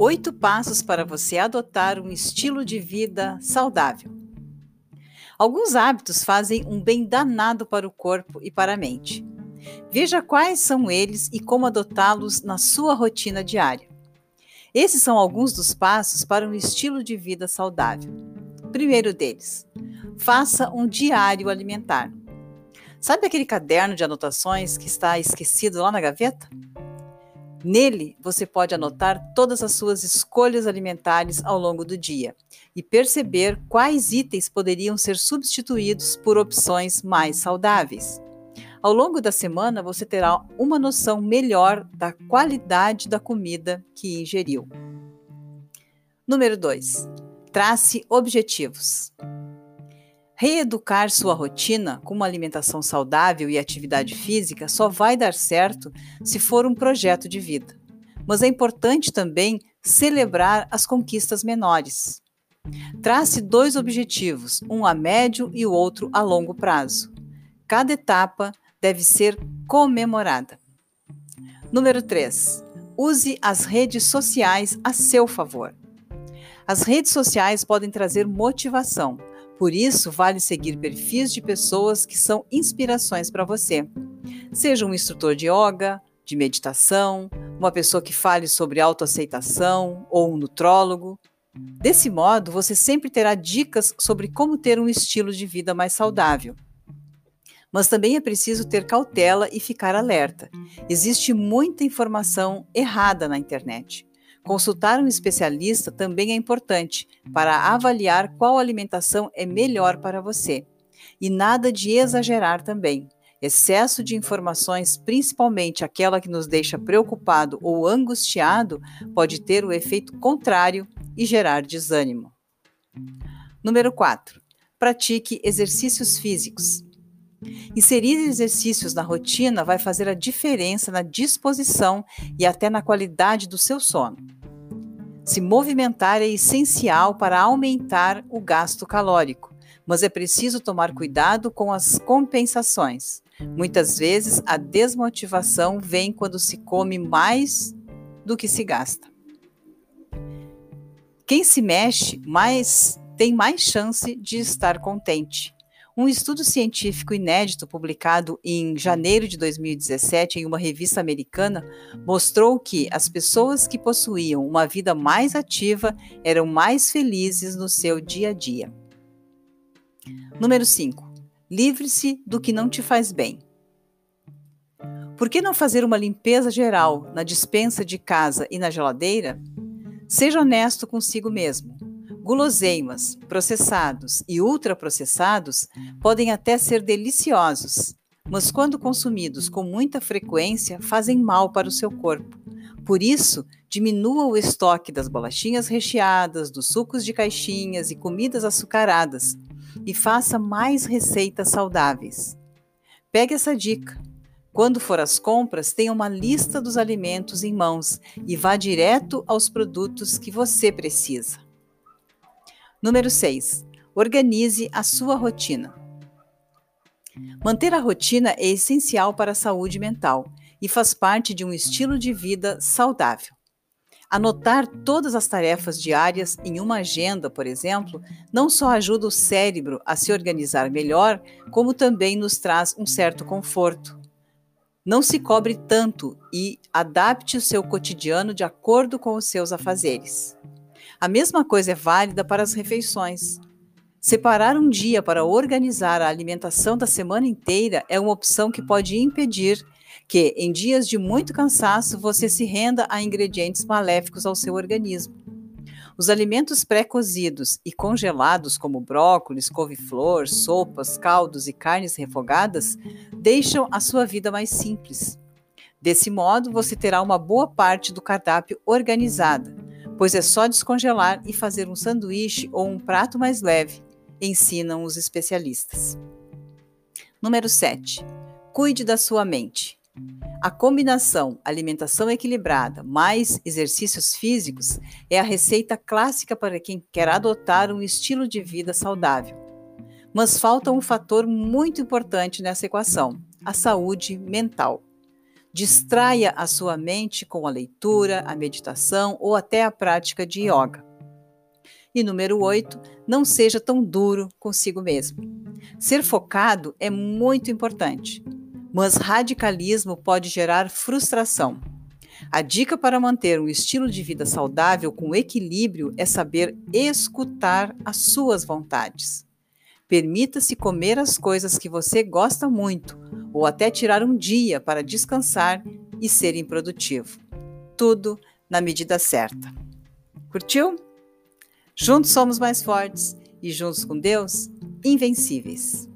Oito passos para você adotar um estilo de vida saudável. Alguns hábitos fazem um bem danado para o corpo e para a mente. Veja quais são eles e como adotá-los na sua rotina diária. Esses são alguns dos passos para um estilo de vida saudável. Primeiro deles, faça um diário alimentar. Sabe aquele caderno de anotações que está esquecido lá na gaveta? Nele, você pode anotar todas as suas escolhas alimentares ao longo do dia e perceber quais itens poderiam ser substituídos por opções mais saudáveis. Ao longo da semana, você terá uma noção melhor da qualidade da comida que ingeriu. Número 2. Trace objetivos. Reeducar sua rotina com uma alimentação saudável e atividade física só vai dar certo se for um projeto de vida. Mas é importante também celebrar as conquistas menores. Trace dois objetivos, um a médio e o outro a longo prazo. Cada etapa deve ser comemorada. Número 3. Use as redes sociais a seu favor. As redes sociais podem trazer motivação, por isso, vale seguir perfis de pessoas que são inspirações para você. Seja um instrutor de yoga, de meditação, uma pessoa que fale sobre autoaceitação ou um nutrólogo. Desse modo, você sempre terá dicas sobre como ter um estilo de vida mais saudável. Mas também é preciso ter cautela e ficar alerta. Existe muita informação errada na internet. Consultar um especialista também é importante para avaliar qual alimentação é melhor para você. E nada de exagerar também. Excesso de informações, principalmente aquela que nos deixa preocupado ou angustiado, pode ter o efeito contrário e gerar desânimo. Número 4. Pratique exercícios físicos. Inserir exercícios na rotina vai fazer a diferença na disposição e até na qualidade do seu sono. Se movimentar é essencial para aumentar o gasto calórico, mas é preciso tomar cuidado com as compensações. Muitas vezes a desmotivação vem quando se come mais do que se gasta. Quem se mexe mais tem mais chance de estar contente. Um estudo científico inédito publicado em janeiro de 2017 em uma revista americana mostrou que as pessoas que possuíam uma vida mais ativa eram mais felizes no seu dia a dia. Número 5. Livre-se do que não te faz bem. Por que não fazer uma limpeza geral na dispensa de casa e na geladeira? Seja honesto consigo mesmo. Guloseimas, processados e ultraprocessados podem até ser deliciosos, mas quando consumidos com muita frequência fazem mal para o seu corpo. Por isso, diminua o estoque das bolachinhas recheadas, dos sucos de caixinhas e comidas açucaradas e faça mais receitas saudáveis. Pegue essa dica. Quando for às compras, tenha uma lista dos alimentos em mãos e vá direto aos produtos que você precisa. Número 6. Organize a sua rotina. Manter a rotina é essencial para a saúde mental e faz parte de um estilo de vida saudável. Anotar todas as tarefas diárias em uma agenda, por exemplo, não só ajuda o cérebro a se organizar melhor, como também nos traz um certo conforto. Não se cobre tanto e adapte o seu cotidiano de acordo com os seus afazeres. A mesma coisa é válida para as refeições. Separar um dia para organizar a alimentação da semana inteira é uma opção que pode impedir que, em dias de muito cansaço, você se renda a ingredientes maléficos ao seu organismo. Os alimentos pré-cozidos e congelados, como brócolis, couve-flor, sopas, caldos e carnes refogadas, deixam a sua vida mais simples. Desse modo, você terá uma boa parte do cardápio organizada pois é só descongelar e fazer um sanduíche ou um prato mais leve, ensinam os especialistas. Número 7. Cuide da sua mente. A combinação alimentação equilibrada mais exercícios físicos é a receita clássica para quem quer adotar um estilo de vida saudável. Mas falta um fator muito importante nessa equação: a saúde mental. Distraia a sua mente com a leitura, a meditação ou até a prática de yoga. E número 8, não seja tão duro consigo mesmo. Ser focado é muito importante, mas radicalismo pode gerar frustração. A dica para manter um estilo de vida saudável com equilíbrio é saber escutar as suas vontades. Permita-se comer as coisas que você gosta muito, ou até tirar um dia para descansar e ser improdutivo. Tudo na medida certa. Curtiu? Juntos somos mais fortes e juntos com Deus, invencíveis.